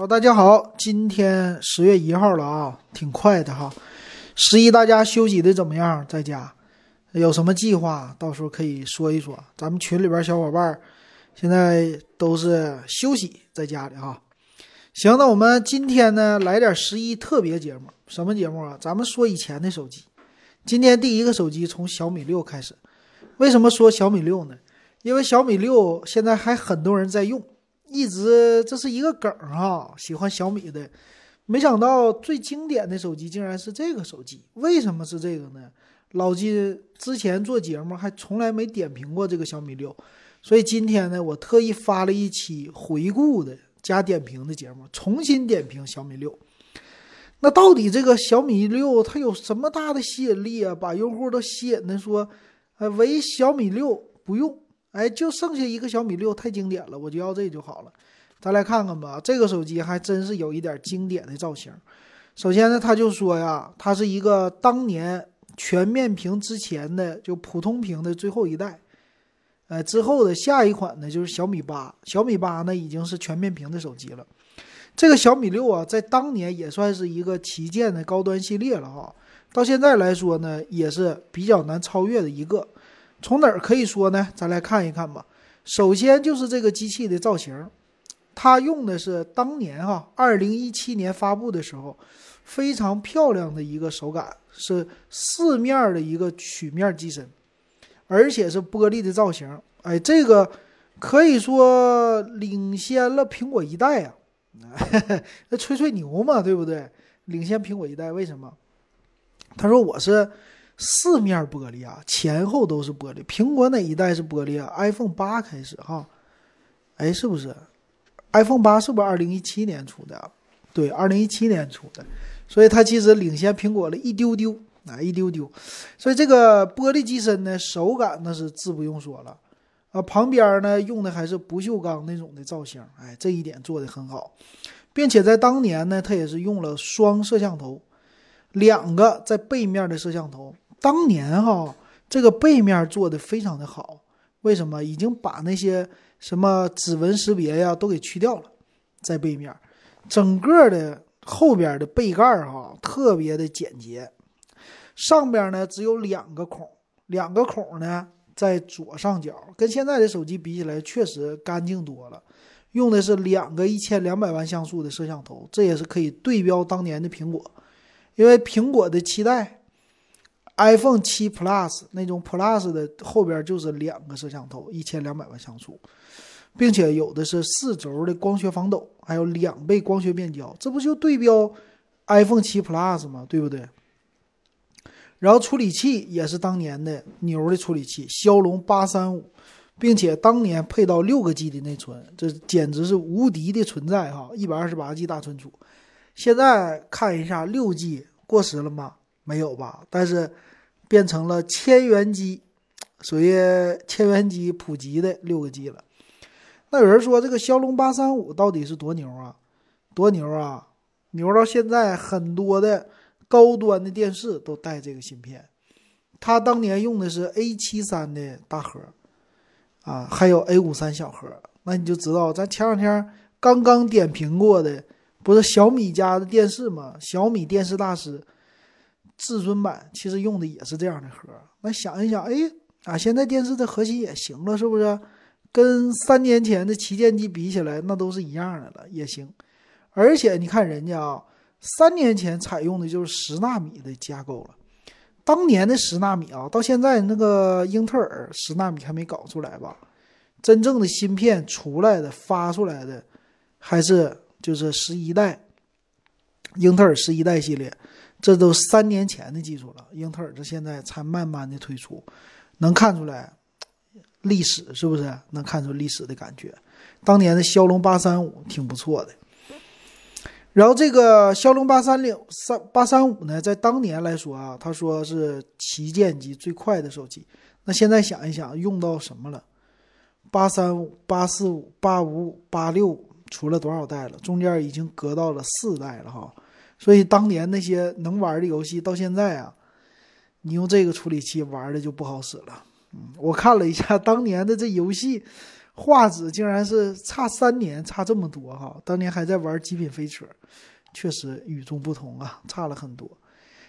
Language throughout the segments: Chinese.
好，大家好，今天十月一号了啊，挺快的哈。十一大家休息的怎么样？在家有什么计划？到时候可以说一说。咱们群里边小伙伴现在都是休息在家里哈。行，那我们今天呢来点十一特别节目，什么节目啊？咱们说以前的手机。今天第一个手机从小米六开始。为什么说小米六呢？因为小米六现在还很多人在用。一直这是一个梗哈，喜欢小米的，没想到最经典的手机竟然是这个手机。为什么是这个呢？老金之前做节目还从来没点评过这个小米六，所以今天呢，我特意发了一期回顾的加点评的节目，重新点评小米六。那到底这个小米六它有什么大的吸引力啊？把用户都吸引的说，呃，唯小米六不用。哎，就剩下一个小米六，太经典了，我就要这就好了。咱来看看吧，这个手机还真是有一点经典的造型。首先呢，他就说呀，它是一个当年全面屏之前的就普通屏的最后一代。呃，之后的下一款呢就是小米八，小米八呢已经是全面屏的手机了。这个小米六啊，在当年也算是一个旗舰的高端系列了哈。到现在来说呢，也是比较难超越的一个。从哪儿可以说呢？咱来看一看吧。首先就是这个机器的造型，它用的是当年哈，二零一七年发布的时候非常漂亮的一个手感，是四面的一个曲面机身，而且是玻璃的造型。哎，这个可以说领先了苹果一代呀，那吹吹牛嘛，对不对？领先苹果一代，为什么？他说我是。四面玻璃啊，前后都是玻璃。苹果哪一代是玻璃啊？iPhone 八开始哈，哎，是不是？iPhone 八是不是二零一七年出的？对，二零一七年出的，所以它其实领先苹果了一丢丢啊，一丢丢。所以这个玻璃机身呢，手感那是自不用说了啊。旁边呢用的还是不锈钢那种的造型，哎，这一点做的很好，并且在当年呢，它也是用了双摄像头，两个在背面的摄像头。当年哈，这个背面做的非常的好，为什么？已经把那些什么指纹识别呀都给去掉了，在背面，整个的后边的背盖哈特别的简洁，上边呢只有两个孔，两个孔呢在左上角，跟现在的手机比起来确实干净多了，用的是两个一千两百万像素的摄像头，这也是可以对标当年的苹果，因为苹果的期待。iPhone 七 Plus 那种 Plus 的后边就是两个摄像头，一千两百万像素，并且有的是四轴的光学防抖，还有两倍光学变焦，这不就对标 iPhone 七 Plus 吗？对不对？然后处理器也是当年的牛的处理器，骁龙八三五，并且当年配到六个 G 的内存，这简直是无敌的存在哈！一百二十八 G 大存储，现在看一下六 G 过时了吗？没有吧？但是。变成了千元机，属于千元机普及的六个 G 了。那有人说这个骁龙八三五到底是多牛啊？多牛啊！牛到现在很多的高端的电视都带这个芯片。它当年用的是 A 七三的大核，啊，还有 A 五三小核。那你就知道，咱前两天刚刚点评过的，不是小米家的电视吗？小米电视大师。至尊版其实用的也是这样的核，那想一想，哎，啊，现在电视的核心也行了，是不是？跟三年前的旗舰机比起来，那都是一样的了，也行。而且你看人家啊，三年前采用的就是十纳米的架构了，当年的十纳米啊，到现在那个英特尔十纳米还没搞出来吧？真正的芯片出来的、发出来的，还是就是十一代，英特尔十一代系列。这都三年前的技术了，英特尔这现在才慢慢的推出，能看出来历史是不是？能看出历史的感觉。当年的骁龙八三五挺不错的，然后这个骁龙八三零三八三五呢，在当年来说啊，他说是旗舰机最快的手机。那现在想一想，用到什么了？八三五、八四五、八五五、八六，出了多少代了？中间已经隔到了四代了哈。所以当年那些能玩的游戏，到现在啊，你用这个处理器玩的就不好使了。嗯，我看了一下当年的这游戏，画质竟然是差三年，差这么多哈！当年还在玩《极品飞车》，确实与众不同啊，差了很多。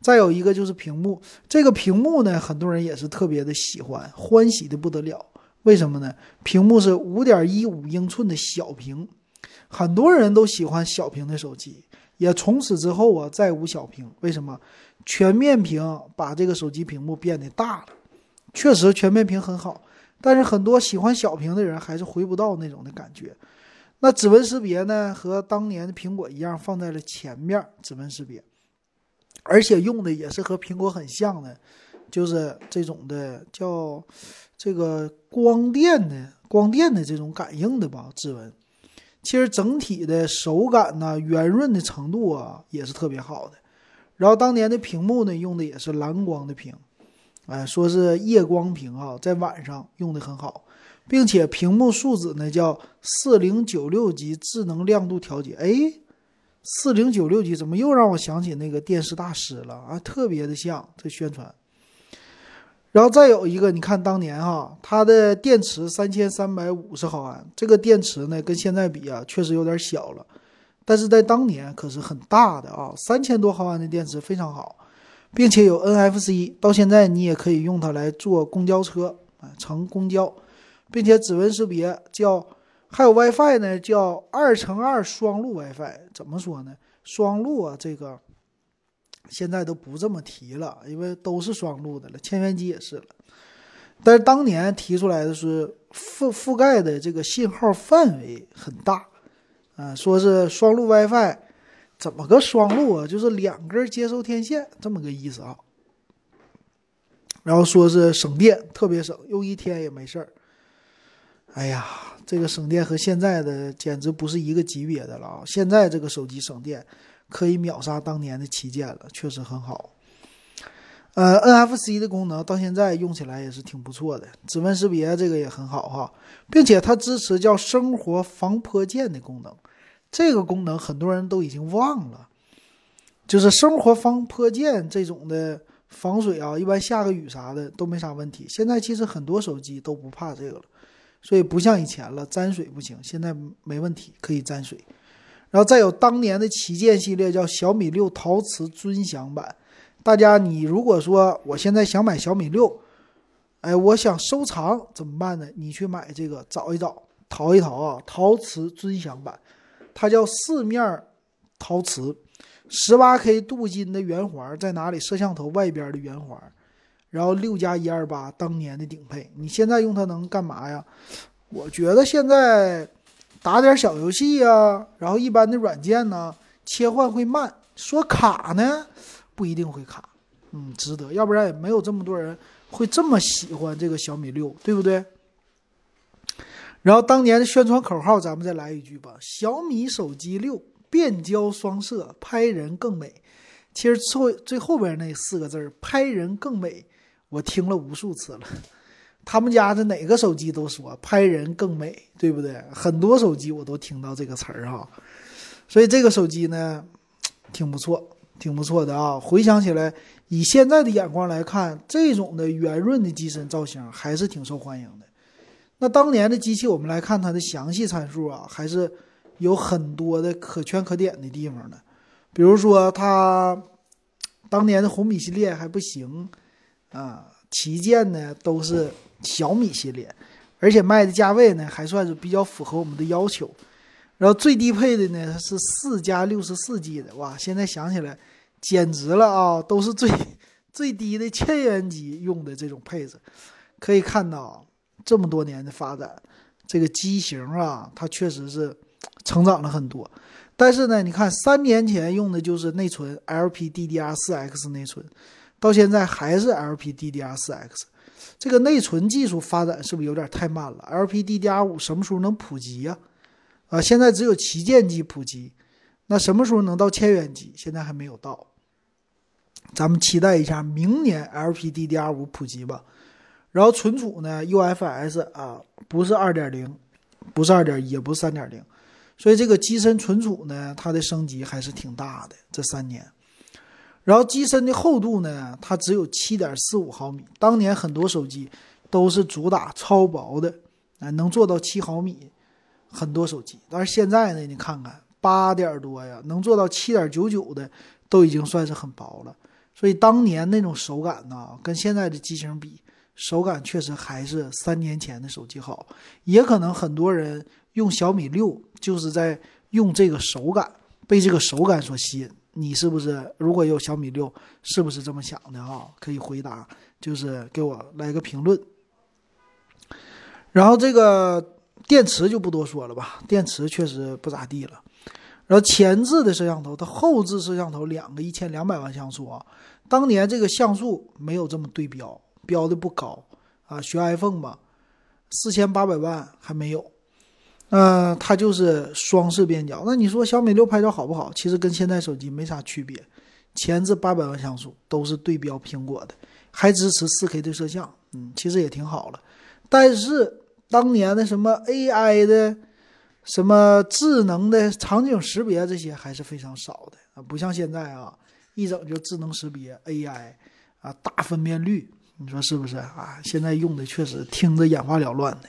再有一个就是屏幕，这个屏幕呢，很多人也是特别的喜欢，欢喜的不得了。为什么呢？屏幕是五点一五英寸的小屏，很多人都喜欢小屏的手机，也从此之后啊再无小屏。为什么？全面屏把这个手机屏幕变得大了，确实全面屏很好。但是很多喜欢小屏的人还是回不到那种的感觉。那指纹识别呢，和当年的苹果一样放在了前面，指纹识别，而且用的也是和苹果很像的，就是这种的叫这个光电的光电的这种感应的吧，指纹。其实整体的手感呢，圆润的程度啊，也是特别好的。然后当年的屏幕呢，用的也是蓝光的屏。哎，说是夜光屏啊，在晚上用的很好，并且屏幕素质呢叫四零九六级智能亮度调节。哎，四零九六级怎么又让我想起那个电视大师了啊？特别的像这宣传。然后再有一个，你看当年哈，它的电池三千三百五十毫安，这个电池呢跟现在比啊，确实有点小了，但是在当年可是很大的啊，三千多毫安的电池非常好。并且有 NFC，到现在你也可以用它来坐公交车啊，乘公交，并且指纹识别叫，还有 WiFi 呢，叫二乘二双路 WiFi。怎么说呢？双路啊，这个现在都不这么提了，因为都是双路的了，千元机也是了。但是当年提出来的是覆覆盖的这个信号范围很大，啊，说是双路 WiFi。怎么个双路啊？就是两根接收天线这么个意思啊。然后说是省电，特别省，用一天也没事儿。哎呀，这个省电和现在的简直不是一个级别的了啊！现在这个手机省电可以秒杀当年的旗舰了，确实很好。呃，NFC 的功能到现在用起来也是挺不错的，指纹识别这个也很好哈，并且它支持叫生活防泼溅的功能。这个功能很多人都已经忘了，就是生活防泼溅这种的防水啊，一般下个雨啥的都没啥问题。现在其实很多手机都不怕这个了，所以不像以前了，沾水不行，现在没问题，可以沾水。然后再有当年的旗舰系列叫小米六陶瓷尊享版，大家你如果说我现在想买小米六，哎，我想收藏怎么办呢？你去买这个，找一找，淘一淘啊，陶瓷尊享版。它叫四面陶瓷，十八 K 镀金的圆环在哪里？摄像头外边的圆环，然后六加一二八当年的顶配。你现在用它能干嘛呀？我觉得现在打点小游戏呀，然后一般的软件呢切换会慢，说卡呢不一定会卡，嗯，值得，要不然也没有这么多人会这么喜欢这个小米六，对不对？然后当年的宣传口号，咱们再来一句吧：小米手机六变焦双摄，拍人更美。其实最最后边那四个字“拍人更美”，我听了无数次了。他们家的哪个手机都说“拍人更美”，对不对？很多手机我都听到这个词儿哈。所以这个手机呢，挺不错，挺不错的啊。回想起来，以现在的眼光来看，这种的圆润的机身造型还是挺受欢迎的。那当年的机器，我们来看它的详细参数啊，还是有很多的可圈可点的地方的。比如说，它当年的红米系列还不行啊，旗舰呢都是小米系列，而且卖的价位呢还算是比较符合我们的要求。然后最低配的呢是四加六十四 G 的，哇，现在想起来简直了啊，都是最最低的千元机用的这种配置，可以看到。这么多年的发展，这个机型啊，它确实是成长了很多。但是呢，你看三年前用的就是内存 LPDDR4X 内存，到现在还是 LPDDR4X，这个内存技术发展是不是有点太慢了？LPDDR5 什么时候能普及呀？啊，现在只有旗舰机普及，那什么时候能到千元机？现在还没有到，咱们期待一下明年 LPDDR5 普及吧。然后存储呢，UFS 啊，不是二点零，不是二点，也不是三点零，所以这个机身存储呢，它的升级还是挺大的。这三年，然后机身的厚度呢，它只有七点四五毫米。当年很多手机都是主打超薄的啊，能做到七毫米，很多手机。但是现在呢，你看看八点多呀，能做到七点九九的，都已经算是很薄了。所以当年那种手感呢，跟现在的机型比，手感确实还是三年前的手机好。也可能很多人用小米六，就是在用这个手感，被这个手感所吸引。你是不是如果有小米六，是不是这么想的啊？可以回答，就是给我来个评论。然后这个电池就不多说了吧，电池确实不咋地了。然后前置的摄像头，它后置摄像头两个一千两百万像素啊。当年这个像素没有这么对标，标的不高啊，学 iPhone 吧，四千八百万还没有。呃，它就是双视变焦。那你说小米六拍照好不好？其实跟现在手机没啥区别。前置八百万像素都是对标苹果的，还支持四 K 的摄像，嗯，其实也挺好了。但是当年的什么 AI 的、什么智能的场景识别这些还是非常少的啊，不像现在啊，一整就智能识别 AI 啊，大分辨率，你说是不是啊？现在用的确实听着眼花缭乱的。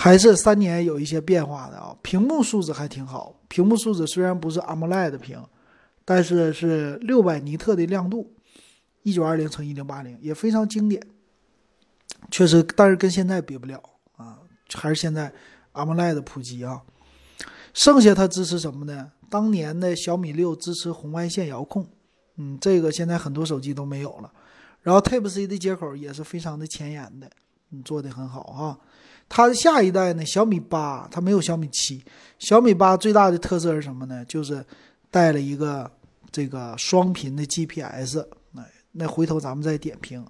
还是三年有一些变化的啊，屏幕素质还挺好。屏幕素质虽然不是 AMOLED 的屏，但是是六百尼特的亮度，一九二零乘一零八零也非常经典。确实，但是跟现在比不了啊，还是现在 AMOLED 普及啊。剩下它支持什么呢？当年的小米六支持红外线遥控，嗯，这个现在很多手机都没有了。然后 Type C 的接口也是非常的前沿的，嗯，做的很好哈。它的下一代呢？小米八，它没有小米七。小米八最大的特色是什么呢？就是带了一个这个双频的 GPS。那那回头咱们再点评。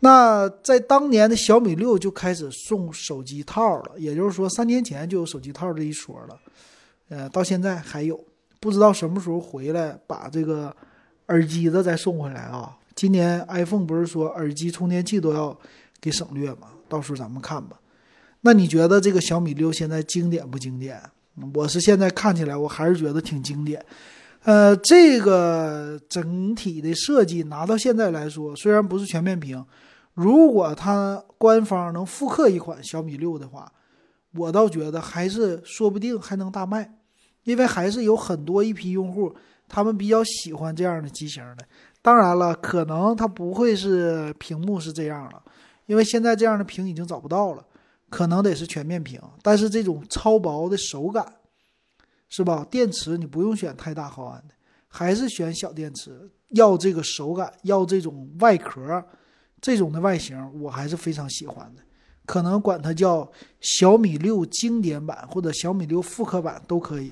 那在当年的小米六就开始送手机套了，也就是说三年前就有手机套这一说了。呃，到现在还有，不知道什么时候回来把这个耳机子再送回来啊？今年 iPhone 不是说耳机充电器都要给省略吗？到时候咱们看吧。那你觉得这个小米六现在经典不经典？我是现在看起来我还是觉得挺经典。呃，这个整体的设计拿到现在来说，虽然不是全面屏，如果它官方能复刻一款小米六的话，我倒觉得还是说不定还能大卖，因为还是有很多一批用户他们比较喜欢这样的机型的。当然了，可能它不会是屏幕是这样了，因为现在这样的屏已经找不到了。可能得是全面屏，但是这种超薄的手感，是吧？电池你不用选太大毫安的，还是选小电池。要这个手感，要这种外壳，这种的外形，我还是非常喜欢的。可能管它叫小米六经典版或者小米六复刻版都可以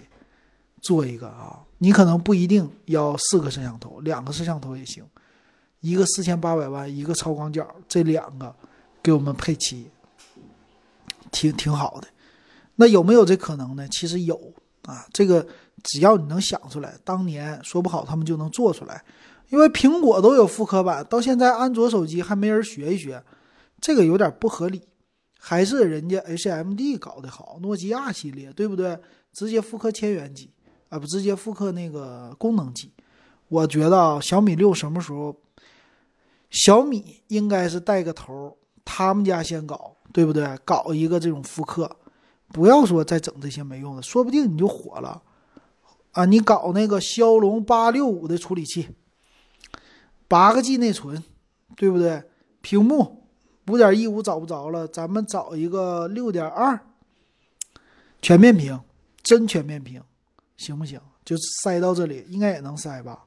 做一个啊。你可能不一定要四个摄像头，两个摄像头也行。一个四千八百万，一个超广角，这两个给我们配齐。挺挺好的，那有没有这可能呢？其实有啊，这个只要你能想出来，当年说不好他们就能做出来，因为苹果都有复刻版，到现在安卓手机还没人学一学，这个有点不合理。还是人家 HMD 搞得好，诺基亚系列对不对？直接复刻千元机啊，不直接复刻那个功能机。我觉得啊，小米六什么时候，小米应该是带个头，他们家先搞。对不对？搞一个这种复刻，不要说再整这些没用的，说不定你就火了啊！你搞那个骁龙八六五的处理器，八个 G 内存，对不对？屏幕五点一五找不着了，咱们找一个六点二，全面屏，真全面屏，行不行？就塞到这里，应该也能塞吧，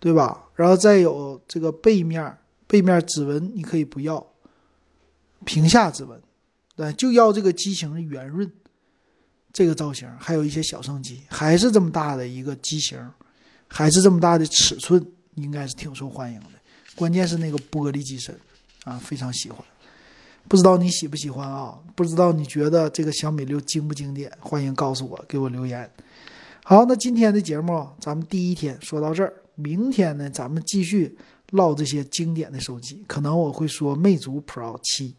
对吧？然后再有这个背面，背面指纹你可以不要。屏下指纹，对，就要这个机型的圆润，这个造型，还有一些小升级，还是这么大的一个机型，还是这么大的尺寸，应该是挺受欢迎的。关键是那个玻璃机身啊，非常喜欢。不知道你喜不喜欢啊？不知道你觉得这个小米六经不经典？欢迎告诉我，给我留言。好，那今天的节目咱们第一天说到这儿，明天呢，咱们继续唠这些经典的手机，可能我会说魅族 Pro 七。